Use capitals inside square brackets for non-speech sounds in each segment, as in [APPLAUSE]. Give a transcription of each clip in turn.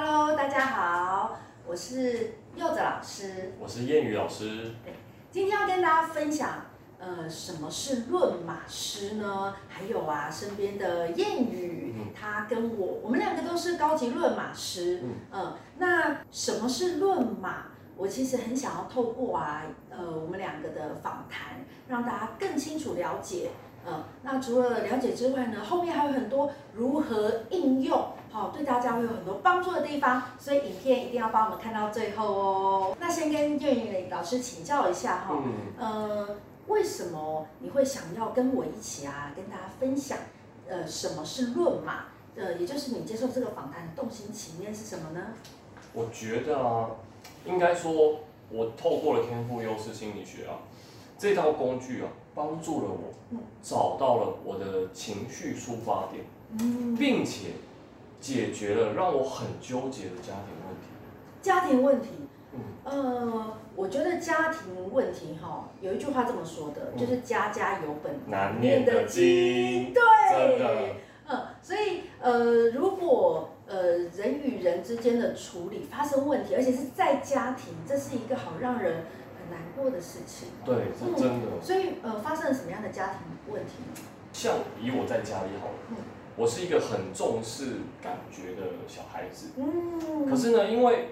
Hello，大家好，我是柚子老师，我是谚语老师。今天要跟大家分享，呃，什么是论马师呢？还有啊，身边的谚语，他跟我，我们两个都是高级论马师。嗯、呃，那什么是论马？我其实很想要透过啊，呃，我们两个的访谈，让大家更清楚了解。呃，那除了了解之外呢，后面还有很多如何应用，好，对大家会有很多帮助的地方，所以影片一定要帮我们看到最后哦。那先跟岳云磊老师请教一下哈，呃，为什么你会想要跟我一起啊，跟大家分享，呃，什么是论马？呃，也就是你接受这个访谈的动心起念是什么呢？我觉得啊，应该说，我透过了天赋优势心理学啊，这套工具啊。帮助了我找到了我的情绪出发点，嗯，并且解决了让我很纠结的家庭问题。家庭问题，嗯，呃，我觉得家庭问题哈，有一句话这么说的，就是家家有本难念的经，对，真的，嗯，所以呃，如果呃人与人之间的处理发生问题，而且是在家庭，这是一个好让人。难过的事情，对，是真的。嗯、所以，呃，发生了什么样的家庭问题？像以我在家里好了，嗯、我是一个很重视感觉的小孩子。嗯。可是呢，因为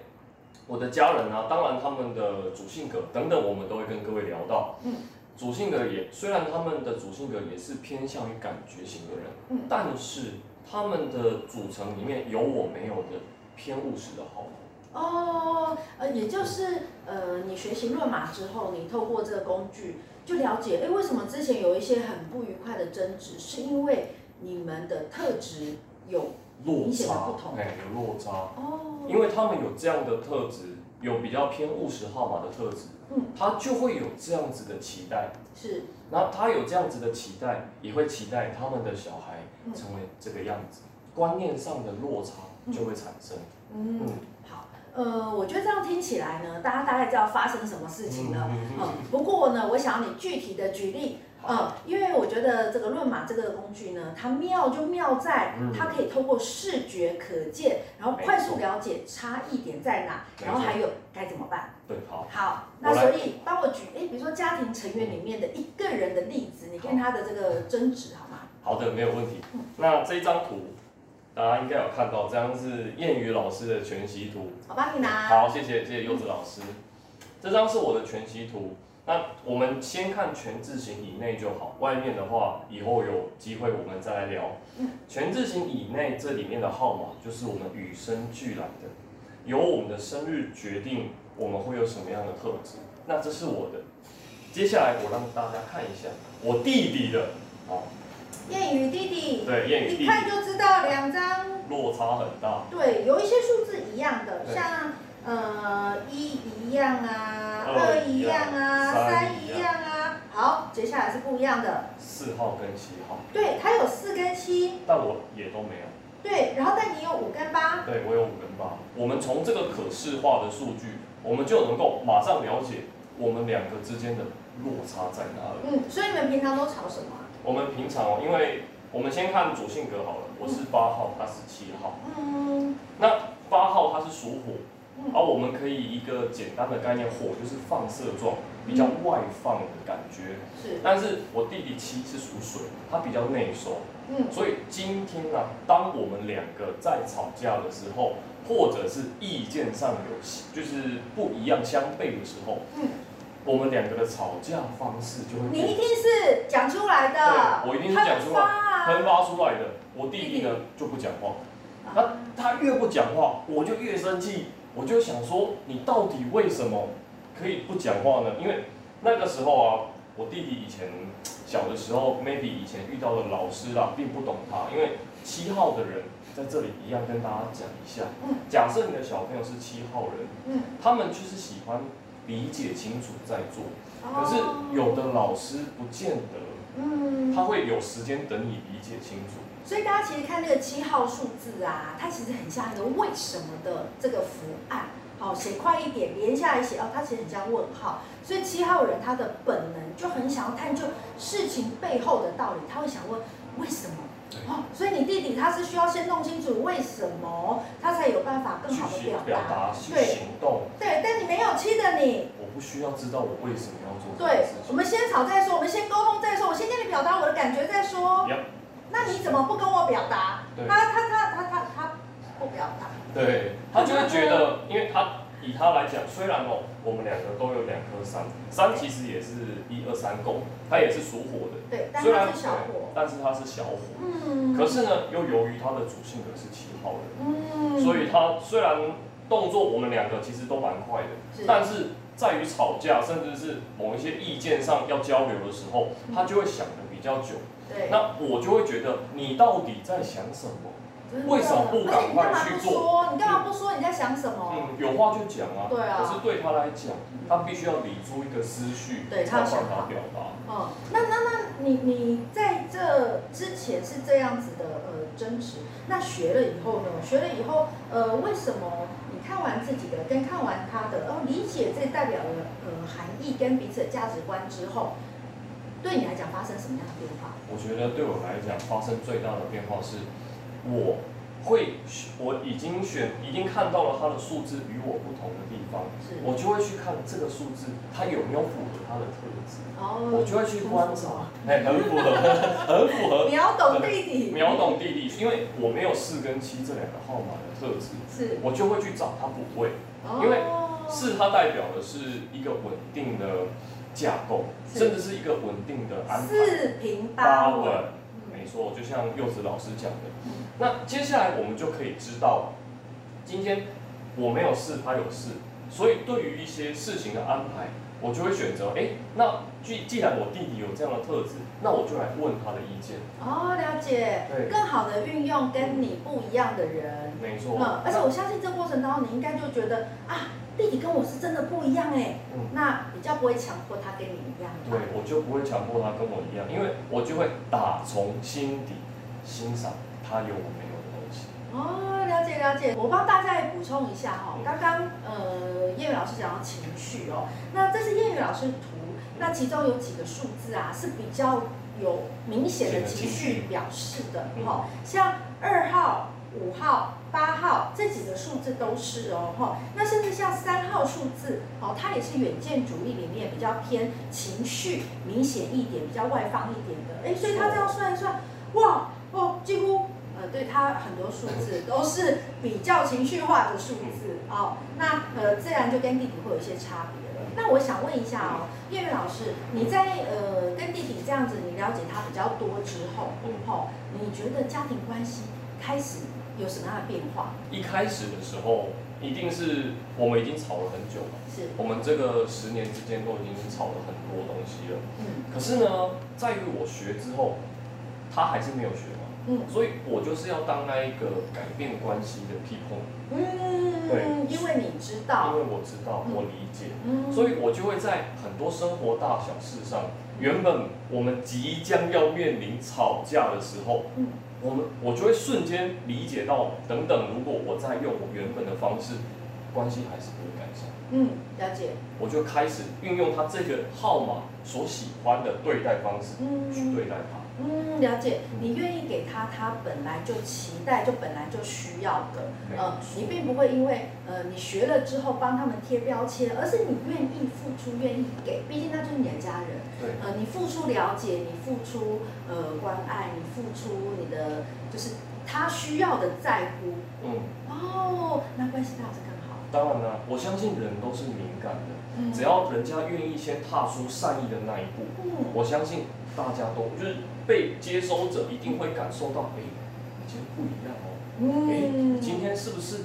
我的家人啊，当然他们的主性格等等，我们都会跟各位聊到。嗯。主性格也虽然他们的主性格也是偏向于感觉型的人，嗯，但是他们的组成里面有我没有的偏务实的号码。哦，呃，也就是呃，你学习论马之后，你透过这个工具就了解，哎，为什么之前有一些很不愉快的争执，是因为你们的特质有明显的不同，哎，有落差。哦，因为他们有这样的特质，有比较偏务实号码的特质，嗯，他就会有这样子的期待，是，然后他有这样子的期待，也会期待他们的小孩成为这个样子，嗯、观念上的落差就会产生，嗯。嗯呃，我觉得这样听起来呢，大家大概知道发生什么事情了。嗯，不过呢，我想要你具体的举例。嗯，因为我觉得这个论马这个工具呢，它妙就妙在它可以透过视觉可见，然后快速了解差异点在哪，然后还有该怎么办。对，好。好，那所以帮我举，哎，比如说家庭成员里面的一个人的例子，你跟他的这个争执好吗？好的，没有问题。那这张图。大家应该有看到，这张是谚语老师的全息图。我帮你拿。好，谢谢谢谢柚子老师。这张是我的全息图。那我们先看全字形以内就好，外面的话以后有机会我们再来聊。全字形以内这里面的号码就是我们与生俱来的，由我们的生日决定我们会有什么样的特质。那这是我的。接下来我让大家看一下我弟弟的。好。谚语弟弟，对，谚语弟弟，一看就知道两张落差很大。对，有一些数字一样的，像呃一一样啊，二一样啊，三一样啊。好，接下来是不一样的。四号跟七号。对，它有四跟七。但我也都没有。对，然后但你有五跟八。对，我有五跟八。我们从这个可视化的数据，我们就能够马上了解我们两个之间的落差在哪里。嗯，所以你们平常都吵什么？我们平常哦，因为我们先看主性格好了，我是八号，他是七号。嗯。那八号他是属火，而我们可以一个简单的概念，火就是放射状，比较外放的感觉。是。但是我弟弟七是属水，他比较内收。嗯。所以今天呢，当我们两个在吵架的时候，或者是意见上有就是不一样相悖的时候，嗯。我们两个的吵架方式就会。你一定是讲出来的。对，我一定是讲出来，喷发出来的。我弟弟呢就不讲话，他他越不讲话，我就越生气。我就想说，你到底为什么可以不讲话呢？因为那个时候啊，我弟弟以前小的时候，maybe 以前遇到的老师啦，并不懂他。因为七号的人在这里一样跟大家讲一下，假设你的小朋友是七号人，他们就是喜欢。理解清楚再做，可是有的老师不见得，嗯，他会有时间等你理解清楚。所以大家其实看那个七号数字啊，它其实很像一个为什么的这个符案，好，写快一点，连下来写哦，它其实很像问号。所以七号人他的本能就很想要探究事情背后的道理，他会想问为什么？哦，所以你弟弟他是需要先弄清楚为什么，他才有办法更好的表达，对，行动，对，但你没有气的你，我不需要知道我为什么要做这对，我们先吵再说，我们先沟通再说，我先跟你表达我的感觉再说。Yep. 那你怎么不跟我表达？他他他他他他不表达。对，他就会觉得，因为他。以他来讲，虽然哦，我们两个都有两颗三，三其实也是一二三共，他也是属火的。对，虽然但是小火，但是他是小火。嗯。可是呢，又由于他的主性格是七号的，嗯。所以他虽然动作我们两个其实都蛮快的，是，但是在于吵架，甚至是某一些意见上要交流的时候，他就会想的比较久。对。那我就会觉得，你到底在想什么？为什么不赶快去做？你干嘛不说？你在想什么？嗯，有话就讲啊。对啊。可是对他来讲，他必须要理出一个思绪，对他想法表达。哦，那那那你你在这之前是这样子的呃争执，那学了以后呢？学了以后呃，为什么你看完自己的跟看完他的，然后理解这代表的呃含义跟彼此的价值观之后，对你来讲发生什么样的变化？我觉得对我来讲发生最大的变化是。我会，我已经选，已经看到了它的数字与我不同的地方，我就会去看这个数字，它有没有符合它的特质，哦，我就会去观察，[LAUGHS] 哎，很符合，[LAUGHS] 很符合，秒懂弟弟，秒懂弟弟，因为我没有四跟七这两个号码的特质，是，我就会去找他补位，因为四它代表的是一个稳定的架构，甚至是一个稳定的安排，四平八稳。没错，就像柚子老师讲的，那接下来我们就可以知道，今天我没有事，他有事，所以对于一些事情的安排，我就会选择，哎，那既既然我弟弟有这样的特质，那我就来问他的意见。哦，了解，对，更好的运用跟你不一样的人，没错，嗯，而且我相信这过程当中，你应该就觉得啊。弟弟跟我是真的不一样哎，嗯，那比较不会强迫他跟你一样。对，我就不会强迫他跟我一样，因为我就会打从心底欣赏他有我没有的东西。哦，了解了解，我帮大家也补充一下哈，刚刚呃叶宇老师讲到情绪哦，那这是叶宇老师图，那其中有几个数字啊是比较有明显的情绪。表示的哈，像二号、五号。八号这几个数字都是哦，哈，那甚至像三号数字，哦，它也是远见主义里面比较偏情绪明显一点、比较外放一点的，哎，所以他这样算一算，哇，哦，几乎，呃，对他很多数字都是比较情绪化的数字，哦，那呃，自然就跟弟弟会有一些差别了。那我想问一下哦，叶月老师，你在呃跟弟弟这样子，你了解他比较多之后，嗯，吼，你觉得家庭关系开始？有什么样的变化？一开始的时候，一定是我们已经吵了很久了。是，我们这个十年之间都已经吵了很多东西了。嗯。可是呢，在于我学之后，他还是没有学嘛。嗯。所以我就是要当那一个改变关系的 people。嗯。对。因为你知道。因为我知道，我理解。嗯。所以我就会在很多生活大小事上，原本我们即将要面临吵架的时候。嗯。我们我就会瞬间理解到，等等，如果我再用我原本的方式，关系还是不会改善。嗯，了解。我就开始运用他这个号码所喜欢的对待方式，嗯，去对待他。嗯，了解。你愿意给他他本来就期待、就本来就需要的，呃，你并不会因为呃你学了之后帮他们贴标签，而是你愿意付出、愿意给，毕竟那就是你的家人。对。呃，你付出了解，你付出呃关爱，你付出你的就是他需要的在乎。嗯。哦，那关系大是更好。当然了，我相信人都是敏感的，嗯，只要人家愿意先踏出善意的那一步，嗯，我相信大家都就是。被接收者一定会感受到，哎，今天不一样哦，哎，今天是不是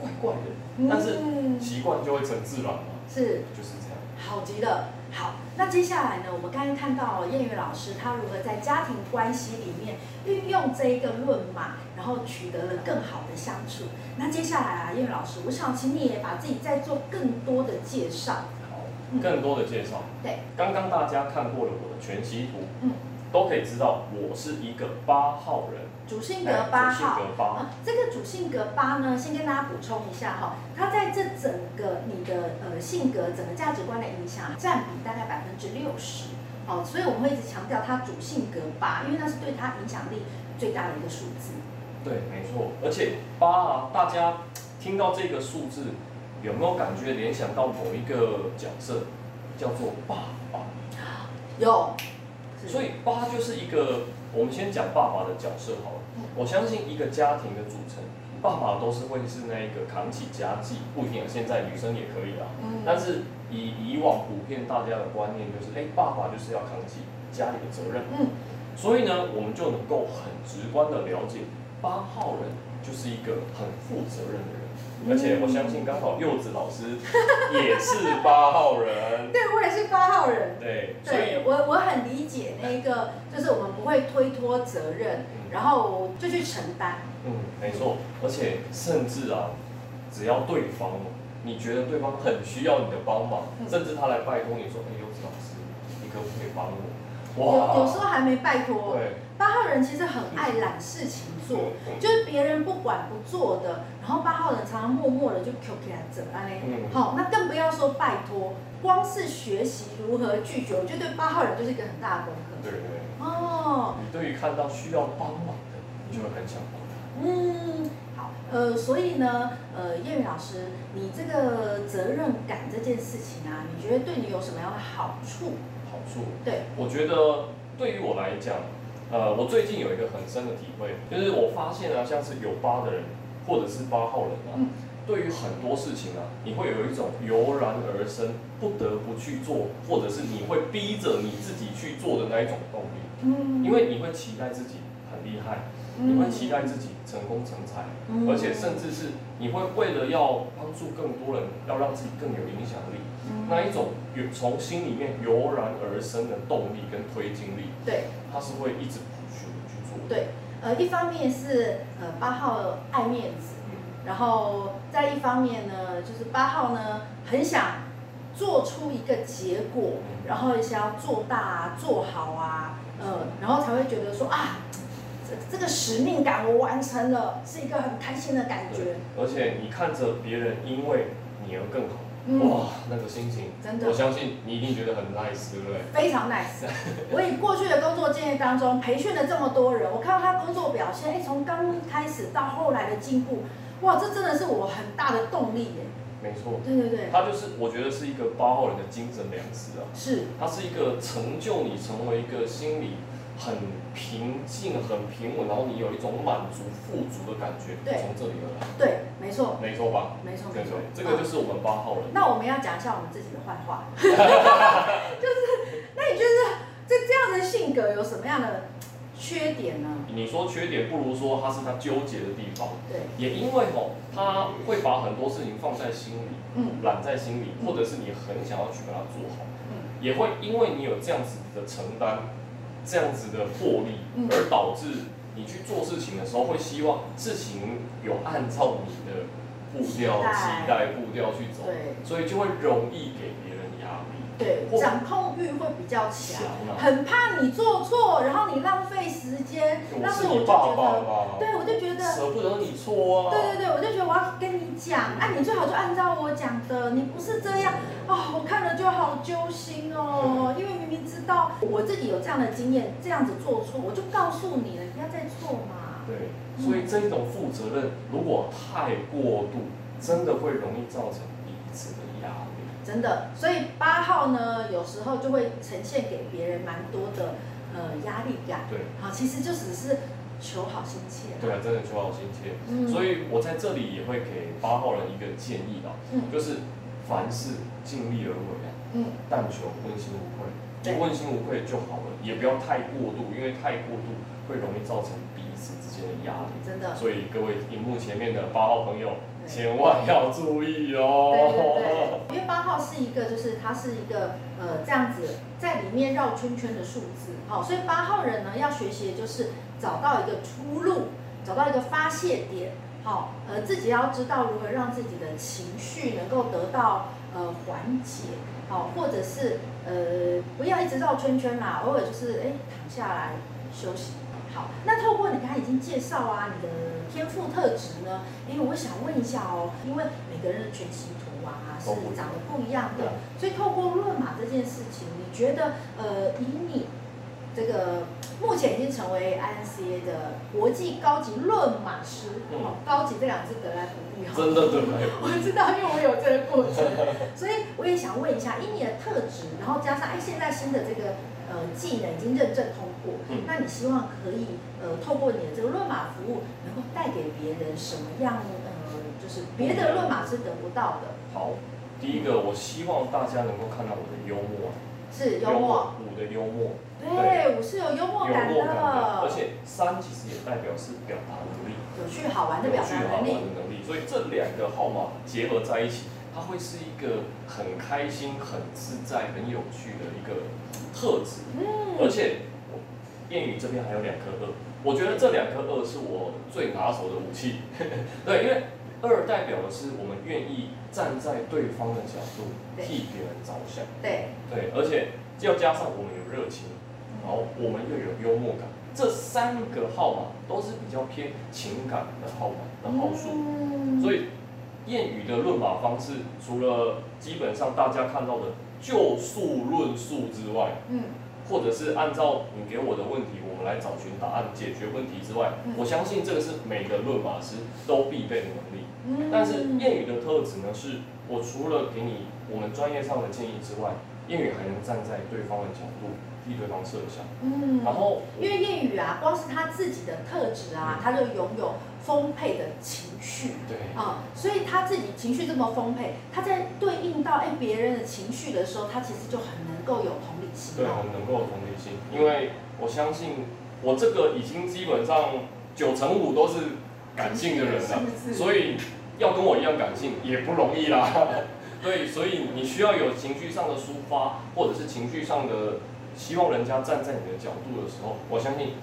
怪怪的？嗯、但是习惯就会成自然嘛，是，就是这样。好极了，好，那接下来呢？我们刚才看到彦宇老师他如何在家庭关系里面运用这一个论码，然后取得了更好的相处。那接下来啊，燕宇老师，我想请你也把自己再做更多的介绍。好，更多的介绍。嗯、对，刚刚大家看过了我的全息图。嗯。都可以知道，我是一个八号人，主性格八号。主性格八。啊，这个主性格八呢，先跟大家补充一下哈，它在这整个你的呃性格、整个价值观的影响占比大概百分之六十。好，所以我们会一直强调它主性格八，因为那是对它影响力最大的一个数字。对，没错。而且八啊，大家听到这个数字，有没有感觉联想到某一个角色，叫做爸爸？有。所以八就是一个，我们先讲爸爸的角色好了。我相信一个家庭的组成，爸爸都是会是那一个扛起家计，不一定，现在女生也可以啦。嗯。但是以以往普遍大家的观念就是，哎，爸爸就是要扛起家里的责任。嗯。所以呢，我们就能够很直观的了解，八号人就是一个很负责任的人。而且我相信，刚好柚子老师也是八号人。[LAUGHS] 对，我也是八号人。对，对，我我很理解那个，就是我们不会推脱责任，嗯、然后就去承担。嗯，没错。而且甚至啊，只要对方你觉得对方很需要你的帮忙，嗯、甚至他来拜托你说：“哎，柚子老师，你可不可以帮我？”哇，有有时候还没拜托。八号人其实很爱揽事情做，就是别人不管不做的，然后八号人常常默默的就 Q 起来整安嘞。好，那更不要说拜托，光是学习如何拒绝，我觉得对八号人就是一个很大的功课。对对。哦。你对于看到需要帮忙的，你就会很想帮他。嗯，好，呃，所以呢，呃，叶宇老师，你这个责任感这件事情啊，你觉得对你有什么样的好处？对。我觉得对于我来讲。呃，我最近有一个很深的体会，就是我发现啊，像是有八的人，或者是八号人啊，嗯、对于很多事情啊，你会有一种油然而生，不得不去做，或者是你会逼着你自己去做的那一种动力。嗯，因为你会期待自己很厉害，嗯、你会期待自己成功成才，嗯、而且甚至是你会为了要帮助更多人，要让自己更有影响力，嗯、那一种有从心里面油然而生的动力跟推进力。对。他是会一直不去去做。对，呃，一方面是呃八号爱面子，然后在一方面呢，就是八号呢很想做出一个结果，然后也想要做大啊，做好啊，呃，然后才会觉得说啊，这这个使命感我完成了，是一个很开心的感觉。而且你看着别人因为你而更好。哇，那个心情，真的，我相信你一定觉得很 nice，对不对？非常 nice。[LAUGHS] 我以过去的工作经验当中，培训了这么多人，我看到他工作表现，哎，从刚开始到后来的进步，哇，这真的是我很大的动力耶。没错。对对对。他就是，我觉得是一个八号人的精神粮食啊。是。他是一个成就你成为一个心理很平静、很平稳，然后你有一种满足、富足的感觉，对，从这里而来。对，没错。没错吧？没错，没错。这个就是我们八号人。那我们要讲一下我们自己的坏话，[LAUGHS] 就是，那你觉得这这样的性格有什么样的缺点呢？你说缺点，不如说他是他纠结的地方。对。也因为哦，他会把很多事情放在心里，嗯，揽在心里，或者是你很想要去把它做好，嗯，也会因为你有这样子的承担。这样子的魄力，而导致你去做事情的时候，会希望事情有按照你的步调、期待步调去走，所以就会容易给别人。对，掌控欲会比较强，很怕你做错，然后你浪费时间。那是我就觉得，对，我就觉得舍不得你错啊。对对对，我就觉得我要跟你讲，哎，你最好就按照我讲的，你不是这样啊，我看了就好揪心哦，因为明明知道我自己有这样的经验，这样子做错，我就告诉你了，你不要再错嘛。对，所以这种负责任如果太过度，真的会容易造成彼此的。真的，所以八号呢，有时候就会呈现给别人蛮多的呃压力感。对，好，其实就只是求好心切。对啊，真的求好心切。嗯，所以我在这里也会给八号人一个建议的，嗯，就是凡事尽力而为啊，嗯，但求问心无愧，就问心无愧就好了，也不要太过度，因为太过度会容易造成彼此之间的压力。真的。所以各位荧幕前面的八号朋友。千万要注意哦！对对对，因为八号是一个，就是它是一个呃这样子在里面绕圈圈的数字，好，所以八号人呢要学习的就是找到一个出路，找到一个发泄点，好，呃自己要知道如何让自己的情绪能够得到呃缓解，好，或者是呃不要一直绕圈圈啦，偶尔就是哎躺下来休息。好，那透过你刚才已经介绍啊，你的天赋特质呢？因为我想问一下哦，因为每个人的全息图啊是长得不一样的，所以透过论马这件事情，你觉得呃，以你这个目前已经成为 INCA 的国际高级论马师，哦，高级这两个字得来不易哈。真的对 [LAUGHS] 不对？我知道，因为我有这个过程，所以我也想问一下，以你的特质，然后加上哎现在新的这个呃技能已经认证通过，嗯、那你希望可以呃透过你的这个论码服务，能够带给别人什么样呃就是别的论码是得不到的？好，第一个我希望大家能够看到我的幽默，是幽默，我的幽默。对，我是有幽默感的，感的，而且三其实也代表是表达能力，有趣好玩的表达能力，能力，所以这两个号码结合在一起，它会是一个很开心、很自在、很有趣的一个特质。嗯，而且谚语这边还有两颗二，我觉得这两颗二是我最拿手的武器。[LAUGHS] 对，因为二代表的是我们愿意站在对方的角度替别人着想。对，对，而且要加上我们有热情。然后我们又有幽默感，这三个号码都是比较偏情感的号码的号数，所以谚语的论法方式，除了基本上大家看到的就数论述之外，嗯，或者是按照你给我的问题，我们来找寻答案解决问题之外，我相信这个是每个论法师都必备的能力。但是谚语的特质呢，是我除了给你我们专业上的建议之外，谚语还能站在对方的角度。替对方设想，嗯，然后因为谚语啊，光是他自己的特质啊，他就拥有丰沛的情绪，对，啊，所以他自己情绪这么丰沛，他在对应到哎别人的情绪的时候，他其实就很能够有同理心，对，很能够有同理心，因为我相信我这个已经基本上九成五都是感性的人了，所以要跟我一样感性也不容易啦，[LAUGHS] 对，所以你需要有情绪上的抒发，或者是情绪上的。希望人家站在你的角度的时候，我相信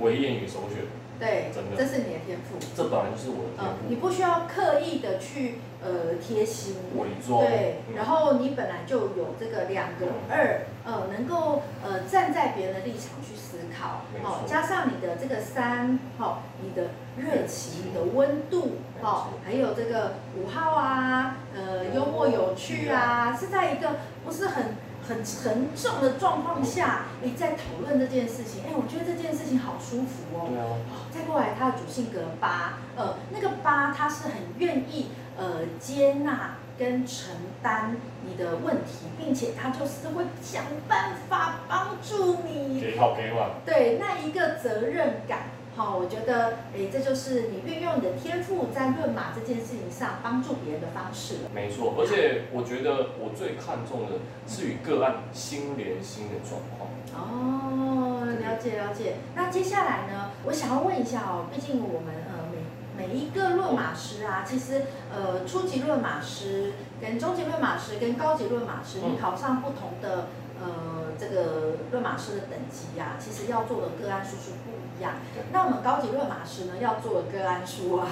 唯谚语首选。对，真的，这是你的天赋。这本来就是我的天赋。你不需要刻意的去呃贴心。伪装。对，然后你本来就有这个两个二，呃，能够呃站在别人的立场去思考，好，加上你的这个三，好，你的热情、你的温度，好，还有这个五号啊，呃，幽默有趣啊，是在一个不是很。很沉重的状况下，你在讨论这件事情，哎，我觉得这件事情好舒服哦。对啊。再过来，他的主性格八，呃，那个八他是很愿意呃接纳跟承担你的问题，并且他就是会想办法帮助你。给好给满。对，那一个责任感。好，我觉得，诶，这就是你运用你的天赋在论马这件事情上帮助别人的方式。没错，而且我觉得我最看重的是与个案心连心的状况。哦，了解了解。那接下来呢，我想要问一下哦，毕竟我们呃每每一个论马师啊，其实呃初级论马师跟中级论马师跟高级论马师，你考上不同的呃这个论马师的等级呀，其实要做的个案数是不那我们高级论马师呢，要做的个案数啊，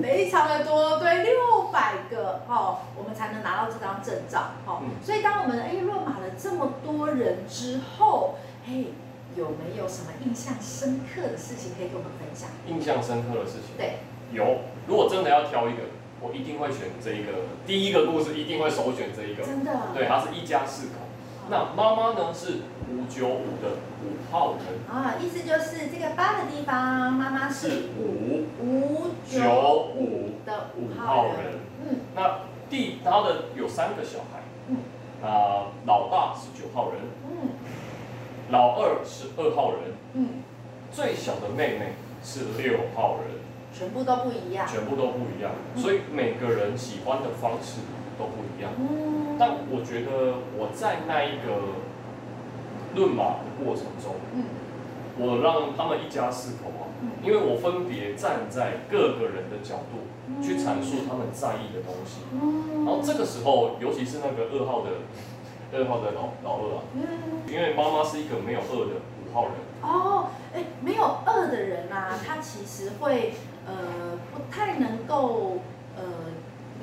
非常的多，对，六百个哦，我们才能拿到这张证照，哦，嗯、所以当我们哎论马了这么多人之后，嘿，有没有什么印象深刻的事情可以跟我们分享？印象深刻的事情，对，有。如果真的要挑一个，我一定会选这一个，第一个故事一定会首选这一个，真的，对，它是一家四口。那妈妈呢是五九五的五号人。啊，意思就是这个八的地方，妈妈是五五九五的五号人。嗯，那第他的有三个小孩，嗯，啊，老大是九号人，嗯，老二是二号人，嗯，最小的妹妹是六号人，全部都不一样，全部都不一样，所以每个人喜欢的方式都不一样。嗯，但我觉得我在那一个论马的过程中，嗯，我让他们一家四口啊，因为我分别站在各个人的角度去阐述他们在意的东西。嗯，然后这个时候，尤其是那个二号的 [LAUGHS] 二号的老老二啊，嗯，因为妈妈是一个没有二的五号人。哦，哎，没有二的人啊，他其实会呃不太能够呃。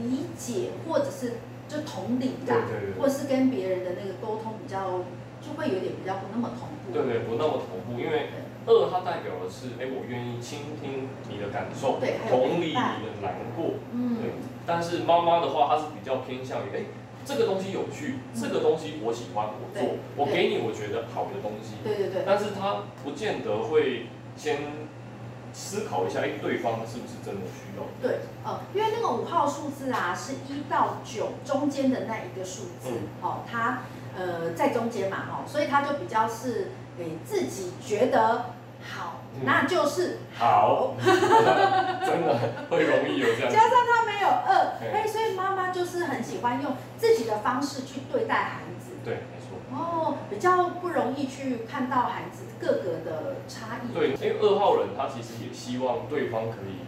理解或者是就同理的，或者是跟别人的那个沟通比较，就会有点比较不那么同步。对对，不那么同步，因为二它代表的是，哎，我愿意倾听你的感受，同理你的难过。嗯。对。但是妈妈的话，她是比较偏向于，哎，这个东西有趣，嗯、这个东西我喜欢，我做，我给你我觉得好的东西。对对对。但是他不见得会先思考一下，哎，对方是不是真的需要？对，呃，因为那个五号数字啊，是一到九中间的那一个数字，嗯、哦，它呃在中间嘛，哦，所以他就比较是给自己觉得好，嗯、那就是好，好 [LAUGHS] 真的会容易有这样。加上他没有二，哎，所以妈妈就是很喜欢用自己的方式去对待孩子。对。哦，比较不容易去看到孩子各个的差异。对，因为二号人他其实也希望对方可以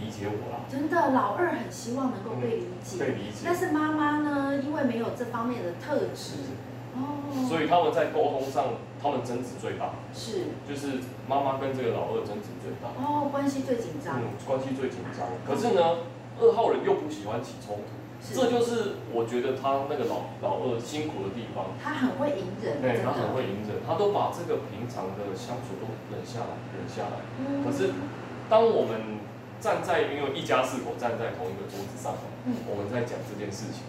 理解我啦。真的，老二很希望能够被理解。被理解。但是妈妈呢，因为没有这方面的特质，哦，所以他们在沟通上，他们争执最大。是。就是妈妈跟这个老二争执最大。哦，关系最紧张。嗯，关系最紧张。可是呢，二号人又不喜欢起冲突。这就是我觉得他那个老老二辛苦的地方。他很会隐忍。对，他很会隐忍，他都把这个平常的相处都忍下来，忍下来。嗯。可是，当我们站在因为一家四口站在同一个桌子上，嗯，我们在讲这件事情。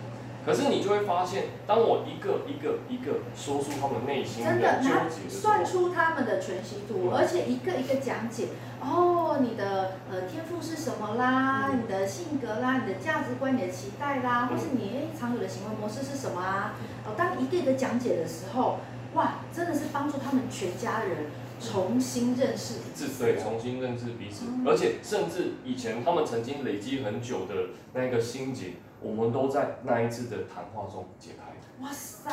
可是你就会发现，当我一个一个一个说出他们内心的纠结的算出他们的全息图，而且一个一个讲解。哦，你的呃天赋是什么啦？你的性格啦，你的价值观，你的期待啦，或是你常有的行为模式是什么啊？哦，当一个一个讲解的时候，哇，真的是帮助他们全家人重新认识彼此，对，重新认识彼此，而且甚至以前他们曾经累积很久的那个心结。我们都在那一次的谈话中解开。哇塞，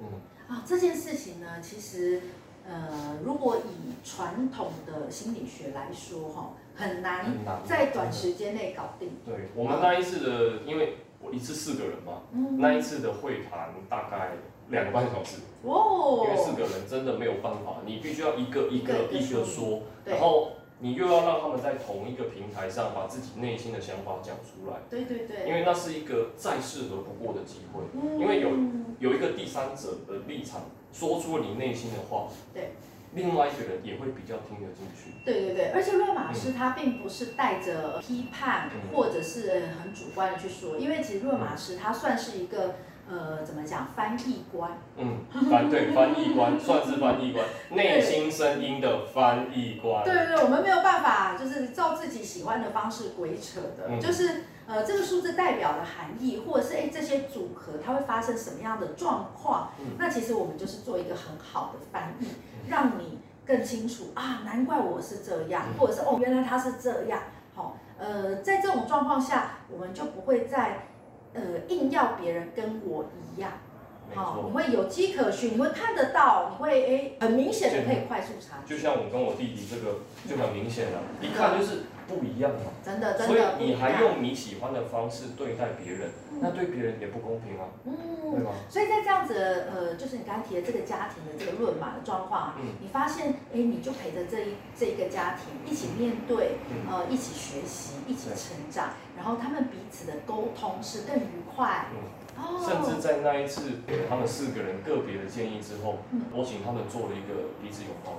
嗯，啊，这件事情呢，其实，呃，如果以传统的心理学来说，哈，很难在短时间内搞定。对，我们那一次的，因为我一次四个人嘛，嗯，那一次的会谈大概两个半小时。哦。因为四个人真的没有办法，你必须要一个一个一个说，然后。你又要让他们在同一个平台上把自己内心的想法讲出来，对对对，因为那是一个再适合不过的机会，嗯、因为有有一个第三者的立场说出了你内心的话，对，另外一个人也会比较听得进去，对对对，而且论码师他并不是带着批判或者是很主观的去说，因为其实论码师他算是一个。呃，怎么讲？翻译官。嗯，翻对翻译官 [LAUGHS] 算是翻译官，内心声音的翻译官。对对对，我们没有办法，就是照自己喜欢的方式鬼扯的，嗯、就是呃，这个数字代表的含义，或者是哎这些组合它会发生什么样的状况？嗯、那其实我们就是做一个很好的翻译，让你更清楚啊，难怪我是这样，或者是哦，原来他是这样。好，呃，在这种状况下，我们就不会再。呃，硬要别人跟我一样，好，你会有迹可循，你会看得到，你会哎，很明显的可以快速查。就像我跟我弟弟这个就很明显了，一看就是不一样嘛。真的真的。所以你还用你喜欢的方式对待别人，那对别人也不公平啊，嗯，对吗？所以在这样子呃，就是你刚才提的这个家庭的这个论码的状况，嗯，你发现哎，你就陪着这一这一个家庭一起面对，呃，一起学习，一起成长。然后他们彼此的沟通是更愉快，嗯，甚至在那一次给了他们四个人个别的建议之后，嗯，我请他们做了一个彼此拥抱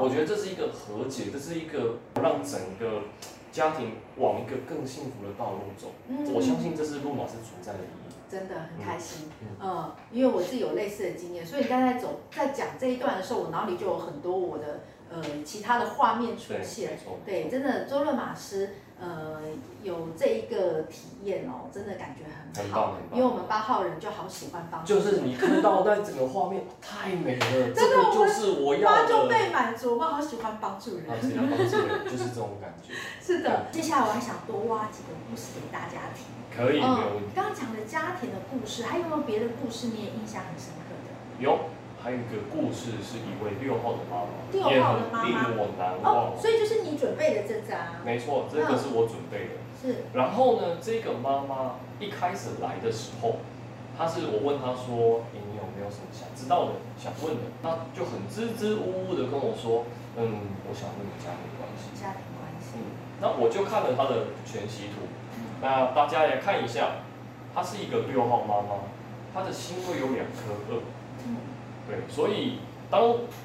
我觉得这是一个和解，这是一个让整个家庭往一个更幸福的道路走。嗯，我相信这是论码师存在的意义。真的很开心，嗯，嗯，因为我自己有类似的经验，所以你刚才走在讲这一段的时候，我脑里就有很多我的呃其他的画面出现。对，对，真的周润马师。呃，有这一个体验哦，真的感觉很好，因为我们八号人就好喜欢帮助。就是你看到那整个画面太美了，真的就是我要就被满足，我好喜欢帮助人。好喜欢帮助人，就是这种感觉。[LAUGHS] 是的，接下来我还想多挖几个故事给大家听。可以，没有问题。刚刚讲的家庭的故事，还有没有别的故事你也印象很深刻的？有。还有一个故事是一位六号的妈妈，六号的妈妈，令我难忘。哦，所以就是你准备的这张。没错，这个是我准备的。是。然后呢，这个妈妈一开始来的时候，她是我问她说：“欸，你有没有什么想知道的、想问的？”她就很支支吾吾的跟我说：“嗯，我想问你家庭关系。”家庭关系。嗯。那我就看了她的全息图，那大家也看一下，她是一个六号妈妈，她的心会有两颗二。嗯。对，所以当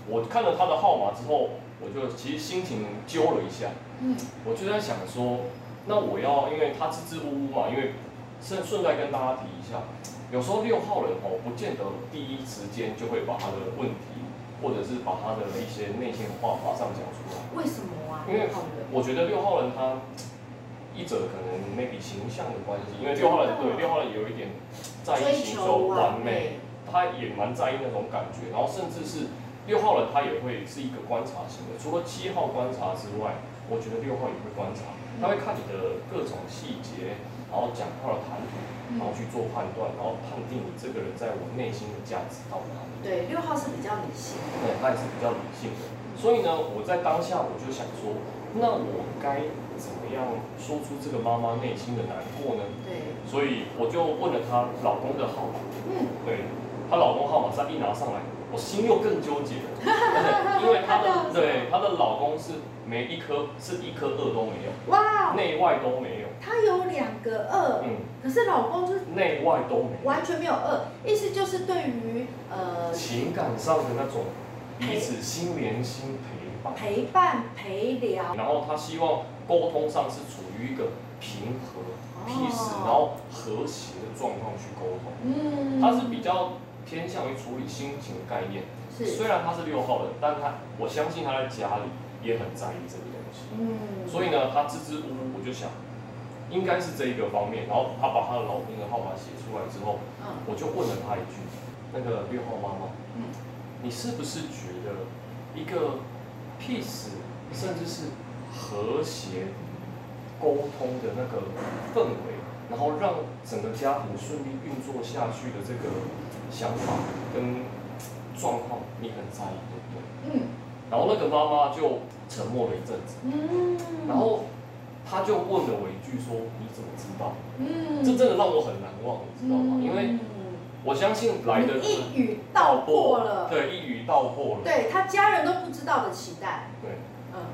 我看了他的号码之后，我就其实心情揪了一下。嗯，我就在想说，那我要，因为他支支吾吾嘛，因为顺顺带跟大家提一下，有时候六号人哦，不见得第一时间就会把他的问题，或者是把他的一些内心话马上讲出来。为什么啊？因为我觉得六号人他一者可能 maybe 形象的关系，因为六号人对六号人有一点在意寻求完美，他也蛮在意那种感觉，然后甚至是六号人他也会是一个观察型的，除了七号观察之外，我觉得六号也会观察，他会看你的各种细节，然后讲话的谈吐，然后去做判断，然后判定你这个人在我内心的价值到哪里。对，六号是比较理性的，对，他也是比较理性的，所以呢，我在当下我就想说，那我该。怎么样说出这个妈妈内心的难过呢？对，所以我就问了她老公的好。嗯，对，她老公号码再一拿上来，我心又更纠结了。[LAUGHS] 因为她的对她的老公是没一颗是一颗二都没有。哇，内外都没有。她有两个二，嗯，可是老公是内外都没有，完全没有二，意思就是对于呃情感上的那种彼此心连心陪伴陪伴陪聊，然后她希望。沟通上是处于一个平和、peace，然后和谐的状况去沟通。嗯，他是比较偏向于处理心情的概念。是，虽然他是六号人，但他我相信他在家里也很在意这个东西。嗯，所以呢，他支支吾吾，我就想，应该是这一个方面。然后他把他的老公的号码写出来之后，嗯，我就问了他一句：“那个六号妈妈，嗯，你是不是觉得一个 peace，甚至是？”和谐沟通的那个氛围，然后让整个家庭顺利运作下去的这个想法跟状况，你很在意，对不对？嗯。然后那个妈妈就沉默了一阵子。嗯。然后她就问了我一句说：“你怎么知道？”嗯。这真的让我很难忘，你知道吗？因为我相信来的一语道破了。对，一语道破了。对他家人都不知道的期待。对。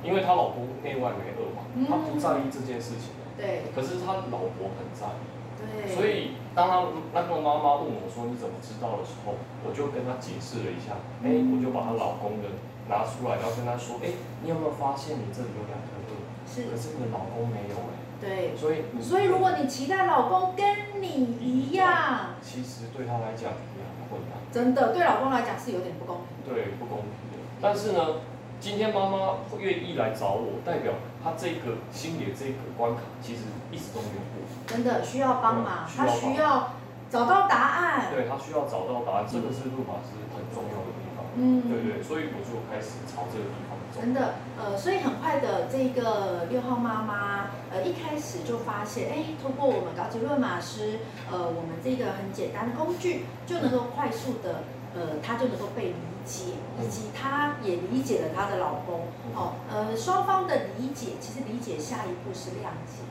因为她老公内外没二嘛，她不在意这件事情。对。可是他老婆很在意。对。所以当他那个妈妈问我说，你怎么知道的时候，我就跟他解释了一下。哎，我就把她老公的拿出来，然后跟他说，哎，你有没有发现你这里有两颗二？是。可是你的老公没有哎。对。所以。所以如果你期待老公跟你一样，其实对他来讲也很困难。真的，对老公来讲是有点不公平。对，不公平的。但是呢。今天妈妈愿意来找我，代表她这个心里这个关卡其实一直都没有过。真的需要帮忙，他需要找到答案。对，他需要找到答案，这个是路马师很重要的地方。嗯，对对，所以我就开始朝这个地方走。真的，呃，所以很快的这个六号妈妈，呃，一开始就发现，哎，通过我们高级论马师，呃，我们这个很简单的工具，就能够快速的。呃，他就能够被理解，以及她也理解了她的老公。哦，呃，双方的理解，其实理解下一步是谅解。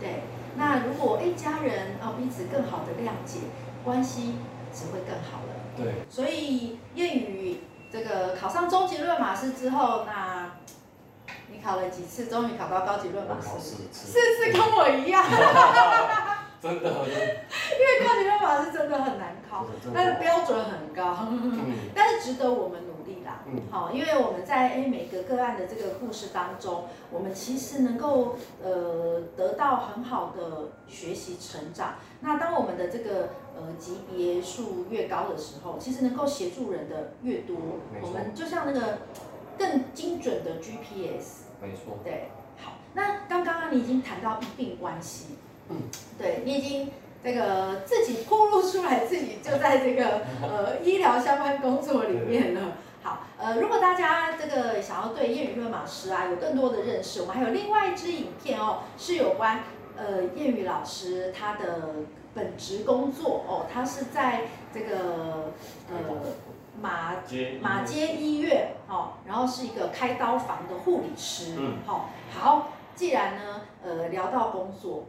对。那如果一家人哦彼此更好的谅解，关系只会更好了。对。所以谚语这个考上中级论马师之后，那你考了几次？终于考到高级论马师。四次。四次跟我一样。[LAUGHS] 真的，因为高级方法是真的很难考，它的标准很高，嗯、但是值得我们努力啦。好、嗯，因为我们在诶每个个案的这个故事当中，我们其实能够呃得到很好的学习成长。那当我们的这个呃级别数越高的时候，其实能够协助人的越多，嗯、我们就像那个更精准的 GPS。没错。对，好，那刚刚你已经谈到一并关系。嗯，对，你已经这个自己暴露出来，自己就在这个 [LAUGHS] 呃医疗相关工作里面了。好，呃，如果大家这个想要对谚语论码师啊有更多的认识，我们还有另外一支影片哦，是有关呃谚语老师他的本职工作哦，他是在这个呃马马街医院哦，然后是一个开刀房的护理师。嗯，好，好，既然呢呃聊到工作。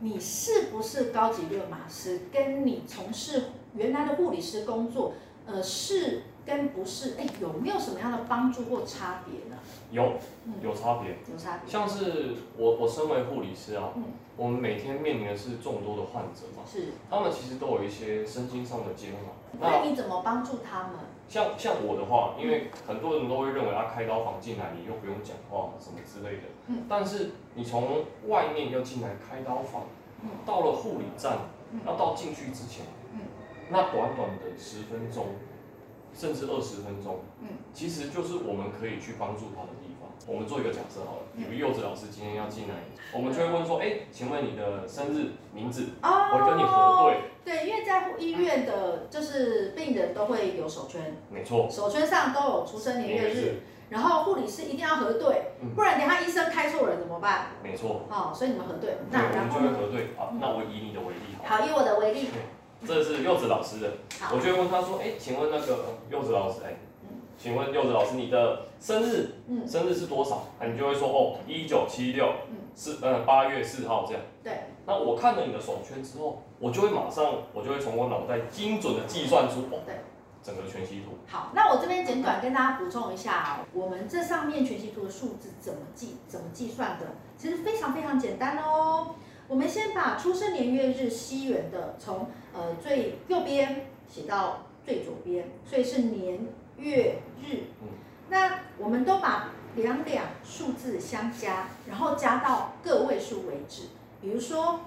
你是不是高级热玛师？跟你从事原来的护理师工作，呃，是跟不是？哎，有没有什么样的帮助或差别呢？有，有差别。有差别。像是我，我身为护理师啊，嗯，我们每天面临的是众多的患者嘛，是，他们其实都有一些身心上的煎熬。那你怎么帮助他们？像像我的话，因为很多人都会认为他开刀房进来，你又不用讲话什么之类的。嗯。但是你从外面要进来开刀房，到了护理站，要到进去之前，那短短的十分钟，甚至二十分钟，其实就是我们可以去帮助他的地方。我们做一个假设好了，比如柚子老师今天要进来，我们就会问说，哎，请问你的生日、名字，我跟你核对。对，因为在医院的，就是病人都会有手圈，没错，手圈上都有出生年月日。然后护理师一定要核对，不然等下医生开错人怎么办？没错。好，所以你们核对。那我们就会核对。好，那我以你的为例。好，以我的为例。这是柚子老师的。我就会问他说：“哎，请问那个柚子老师，哎，请问柚子老师你的生日，生日是多少？”啊你就会说：“哦，一九七六，是呃八月四号这样。”对。那我看了你的手圈之后，我就会马上，我就会从我脑袋精准的计算出哦。对。整个全息图。好，那我这边简短跟大家补充一下，我们这上面全息图的数字怎么计，怎么计算的？其实非常非常简单哦。我们先把出生年月日西元的从呃最右边写到最左边，所以是年月日。那我们都把两两数字相加，然后加到个位数为止。比如说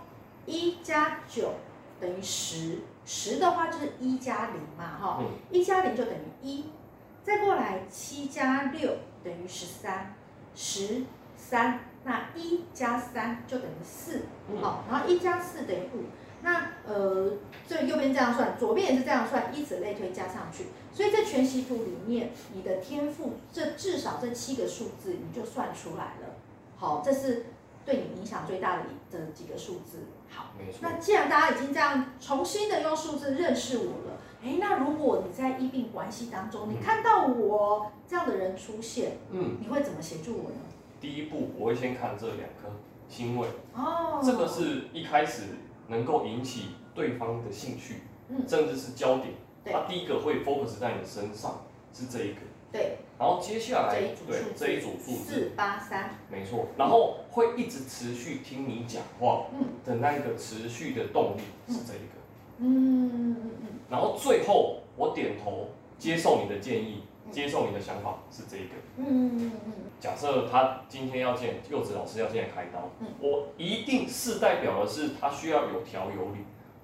一加九等于十。十的话就是一加零嘛，哈，一加零就等于一，再过来七加六等于十三，十三，那一加三就等于四，好，然后一加四等于五，那呃，这右边这样算，左边也是这样算，以此类推加上去，所以在全息图里面，你的天赋这至少这七个数字你就算出来了，好，这是。对你影响最大的的几个数字，好，没错。那既然大家已经这样重新的用数字认识我了，哎，那如果你在医病关系当中，你看到我这样的人出现，嗯，你会怎么协助我呢？第一步，我会先看这两颗星位，哦，这个是一开始能够引起对方的兴趣，嗯，甚至是焦点，对，他第一个会 focus 在你身上，是这一个。对，然后接下来对这一组数字四八三，没错，然后会一直持续听你讲话的那个持续的动力是这一个，嗯。嗯嗯，然后最后我点头接受你的建议，接受你的想法是这一个，嗯嗯嗯，假设他今天要见柚子老师要进来开刀，我一定是代表的是他需要有条有理，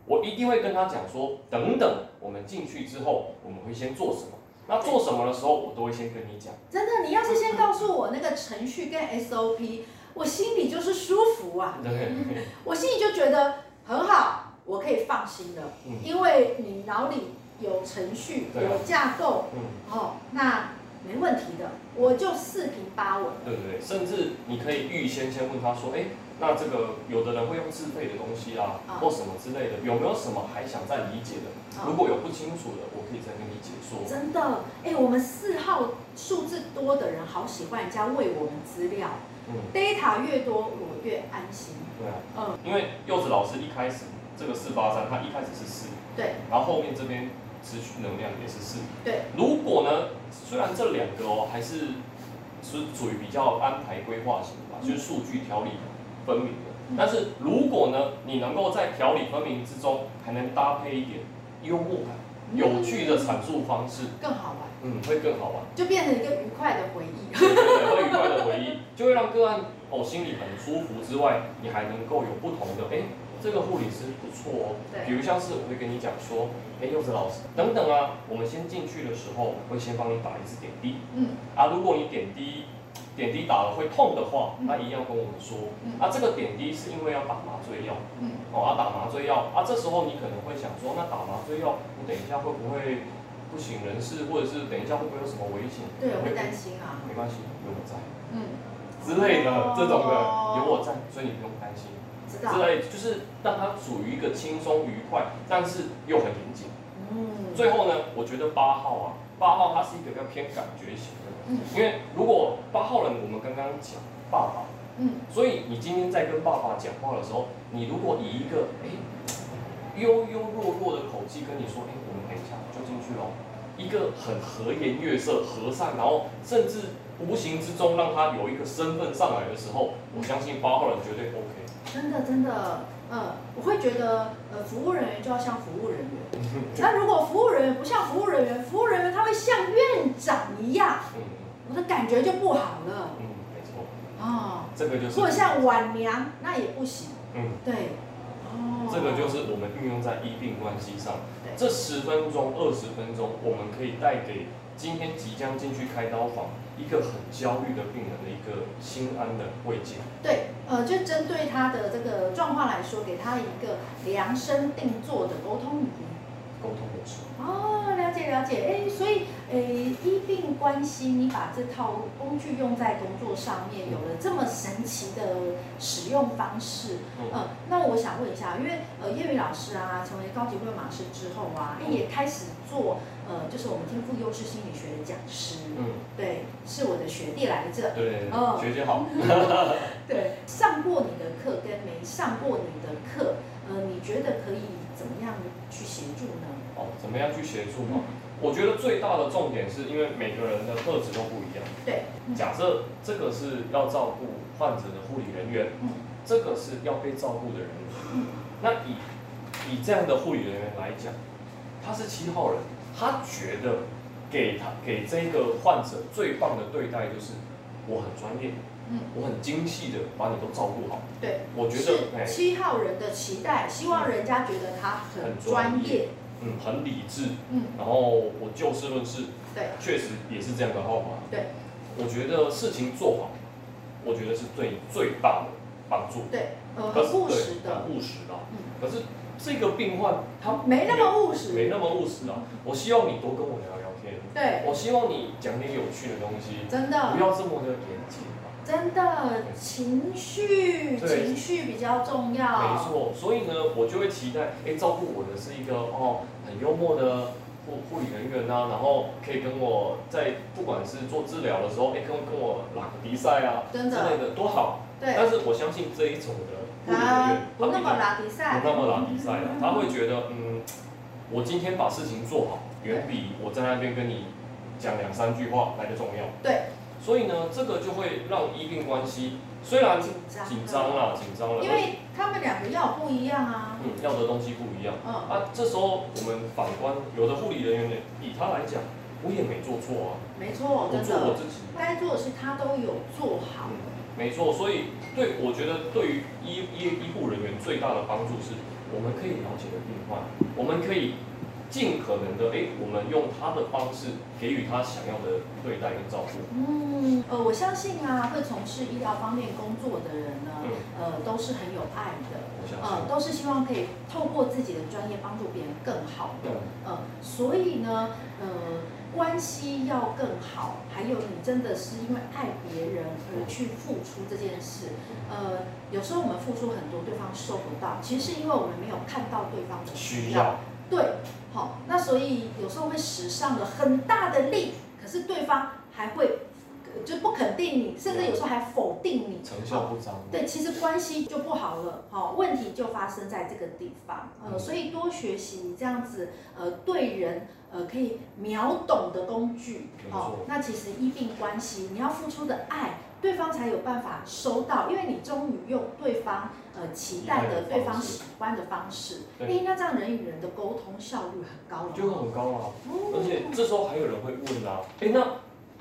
我一定会跟他讲说，等等，我们进去之后我们会先做什么。那做什么的时候，我都会先跟你讲。真的，你要是先告诉我那个程序跟 SOP，我心里就是舒服啊。对。我心里就觉得很好，我可以放心了。嗯。因为你脑里有程序，有架构。嗯。哦，那没问题的，我就四平八稳。对对对，甚至你可以预先先问他说，哎。那这个有的人会用自费的东西啊，或什么之类的，有没有什么还想再理解的？如果有不清楚的，我可以再跟你解说。真的，哎，我们四号数字多的人好喜欢人家喂我们资料，嗯，data 越多我越安心。对啊，嗯，因为柚子老师一开始这个四八三，他一开始是四，对，然后后面这边持续能量也是四，对。如果呢，虽然这两个哦还是是属于比较安排规划型的吧，就是数据条理。分明的，但是如果呢，你能够在条理分明之中，还能搭配一点幽默感、有趣的阐述方式，更好玩。嗯，会更好玩，就变成一个愉快的回忆。对 [LAUGHS] 对对，会愉快的回忆，就会让个案哦心里很舒服之外，你还能够有不同的，哎，这个护理师不错哦。对。比如像是我会跟你讲说，哎，柚子老师等等啊，我们先进去的时候，会先帮你打一次点滴。嗯。啊，如果你点滴。点滴打了会痛的话，他一样跟我们说。啊，这个点滴是因为要打麻醉药。嗯。哦，啊，打麻醉药啊，这时候你可能会想说，那打麻醉药，你等一下会不会不省人事，或者是等一下会不会有什么危险？对，我会担心啊。没关系，有我在。嗯。之类的这种的，有我在，所以你不用担心。知道。之类就是让它处于一个轻松愉快，但是又很严谨。嗯。最后呢，我觉得八号啊，八号它是一个比较偏感觉型。嗯，因为如果八号人，我们刚刚讲爸爸，嗯，所以你今天在跟爸爸讲话的时候，你如果以一个哎悠悠弱弱的口气跟你说，哎，我们等一下就进去喽，一个很和颜悦色、和善，然后甚至无形之中让他有一个身份上来的时候，我相信八号人绝对 OK。真的，真的。嗯，我会觉得，呃，服务人员就要像服务人员。那如果服务人员不像服务人员，服务人员他会像院长一样，我的感觉就不好了。嗯，没错。哦，这个就是。或者像晚娘，那也不行。嗯，对。哦，这个就是我们运用在医病关系上。对这十分钟、二十分钟，我们可以带给今天即将进去开刀房一个很焦虑的病人的一个心安的慰藉。对，呃，就针对他的这个状况来说，给他一个量身定做的沟通语言。沟通模式。哦，了解了解，哎，所以，哎，医病关系，你把这套工具用在工作上面，有了这么神奇的使用方式，嗯，呃、那我想问一下，因为呃，叶宇老师啊，成为高级论马师之后啊，也开始做，呃，就是我们天赋优势心理学的讲师，是我的学弟来着，对，哦，学姐好，[LAUGHS] [LAUGHS] 对，上过你的课跟没上过你的课，呃，你觉得可以怎么样去协助呢？哦，怎么样去协助嘛？我觉得最大的重点是因为每个人的特质都不一样。对。假设这个是要照顾患者的护理人员，嗯，这个是要被照顾的人。嗯。那以以这样的护理人员来讲，他是七号人，他觉得给他给这个患者最棒的对待就是我很专业，嗯，我很精细的把你都照顾好。对。我觉得七号人的期待，希望人家觉得他很专业。嗯，很理智。嗯，然后我就事论事。对，确实也是这样的号码。对，我觉得事情做好，我觉得是最最大的帮助。对，呃，很务实的。很务实的。嗯。可是这个病患他没那么务实。没那么务实啊！我希望你多跟我聊聊天。对。我希望你讲点有趣的东西。真的。不要这么的严谨。真的，情绪情绪比较重要。没错，所以呢，我就会期待，哎，照顾我的是一个哦很幽默的护护理人员啊，然后可以跟我在不管是做治疗的时候，哎，跟跟我拉个比赛啊之类的，多好。对。但是我相信这一种的护理人员，不那么拉比赛，不那么拉比赛啊，他会觉得，嗯，我今天把事情做好，远比我在那边跟你讲两三句话来的重要。对。所以呢，这个就会让医病关系虽然紧张紧张。了，紧张了，因为他们两个药不一样啊，嗯，要的东西不一样，嗯，啊，这时候我们反观有的护理人员呢，以他来讲，我也没做错啊，没错，真的，我做我自己，该做的事他都有做好，嗯，没错，所以对，我觉得对于医医医护人员最大的帮助是，我们可以了解的病患，我们可以。尽可能的，哎，我们用他的方式给予他想要的对待跟照顾。嗯，呃，我相信啊，会从事医疗方面工作的人呢，嗯、呃，都是很有爱的。呃，都是希望可以透过自己的专业帮助别人更好的。嗯、呃，所以呢，呃，关系要更好，还有你真的是因为爱别人而去付出这件事。呃，有时候我们付出很多，对方收不到，其实是因为我们没有看到对方的需要。需要对。好，那所以有时候会使上了很大的力，可是对方还会就不肯定你，甚至有时候还否定你，成效不彰。对，其实关系就不好了，好，问题就发生在这个地方。呃，所以多学习这样子，呃，对人呃可以秒懂的工具。好，那其实医病关系，你要付出的爱。对方才有办法收到，因为你终于用对方呃期待的、对方喜欢的方式，哎，那这样人与人的沟通效率很高了，就很高啊。而且这时候还有人会问啊，哎，那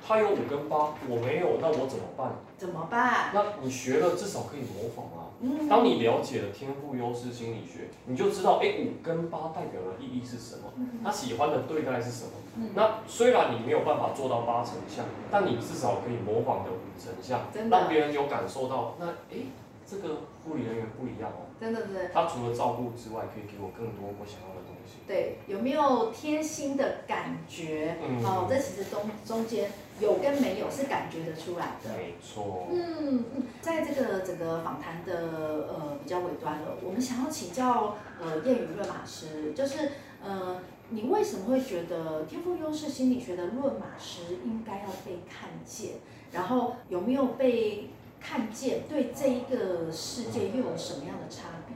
他有五跟八，我没有，那我怎么办？怎么办？那你学了至少可以模仿啊。当你了解了天赋优势心理学，你就知道，哎，五跟八代表的意义是什么？他喜欢的对待是什么？那虽然你没有办法做到八成像，但你至少可以模仿的五成像，让别人有感受到。那哎，这个护理人员不一样哦。真的对。他除了照顾之外，可以给我更多我想要的东西。对，有没有贴心的感觉？嗯。哦，这其实中中间有跟没有是感觉得出来的。没错。嗯嗯，在这个整个访谈的呃比较尾端了，我们想要请教呃彦宇论马师，就是呃。你为什么会觉得天赋优势心理学的论马师应该要被看见？然后有没有被看见？对这一个世界又有什么样的差别？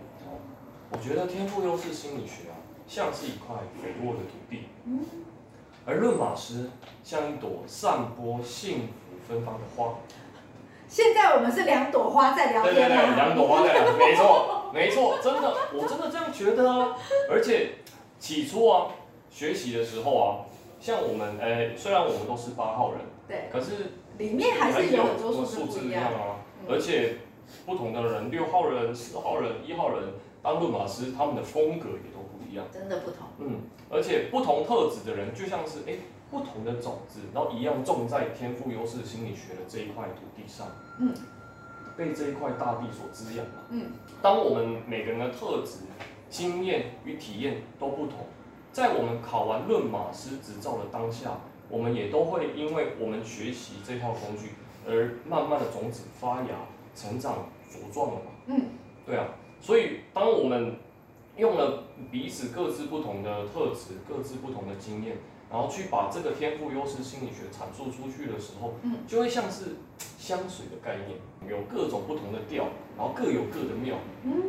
我觉得天赋优势心理学啊，像是一块肥沃的土地，嗯，而论法师像一朵散播幸福芬芳的花。现在我们是两朵花在聊天。对对对，两朵花在聊天，没错，[LAUGHS] 没错，真的，我真的这样觉得啊，而且。起初啊，学习的时候啊，像我们哎、欸，虽然我们都是八号人，对，可是里面还是有很多数字一样啊。而且不同的人，六号人、四号人、一号人，当论马师他们的风格也都不一样，真的不同。嗯，而且不同特质的人就像是哎、欸、不同的种子，然后一样种在天赋优势心理学的这一块土地上，嗯，被这一块大地所滋养嘛。嗯，当我们每个人的特质、经验与体验都不同，在我们考完论马师执照的当下，我们也都会因为我们学习这套工具而慢慢的种子发芽、成长、茁壮了嘛。嗯，对啊，所以当我们用了彼此各自不同的特质、各自不同的经验，然后去把这个天赋优势心理学阐述出去的时候，嗯，就会像是香水的概念，有各种不同的调，然后各有各的妙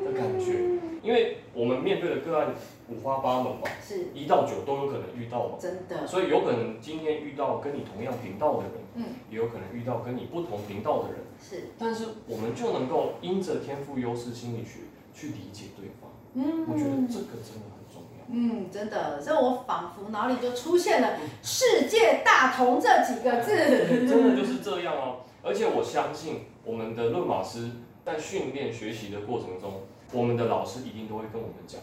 的感觉。因为我们面对的个案五花八门嘛，是。一到九都有可能遇到嘛，真的，所以有可能今天遇到跟你同样频道的人，嗯，也有可能遇到跟你不同频道的人，是，但是我们就能够因着天赋优势心理学去理解对方，嗯，我觉得这个真的很重要，嗯，真的，所以我仿佛脑里就出现了“世界大同”这几个字，真的就是这样哦，而且我相信我们的论马师在训练学习的过程中。我们的老师一定都会跟我们讲，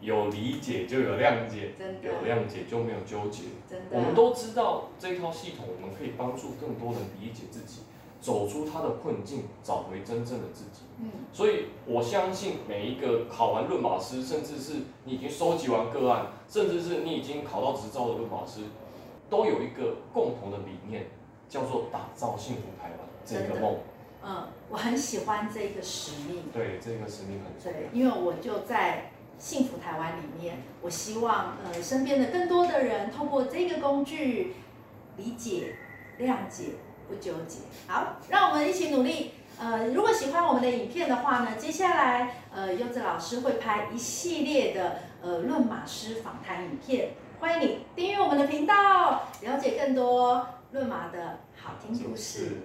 有理解就有谅解，有谅解就没有纠结。我们都知道这套系统，我们可以帮助更多人理解自己，走出他的困境，找回真正的自己。嗯，所以我相信每一个考完论马师，甚至是你已经收集完个案，甚至是你已经考到执照的论马师，都有一个共同的理念，叫做打造幸福台湾这个梦。嗯，我很喜欢这个使命。对，这个使命很重要。对，因为我就在幸福台湾里面，我希望呃身边的更多的人通过这个工具理解、谅解、不纠结。好，让我们一起努力。呃，如果喜欢我们的影片的话呢，接下来呃柚子老师会拍一系列的呃论马师访谈影片，欢迎你订阅我们的频道，了解更多论马的好听故事。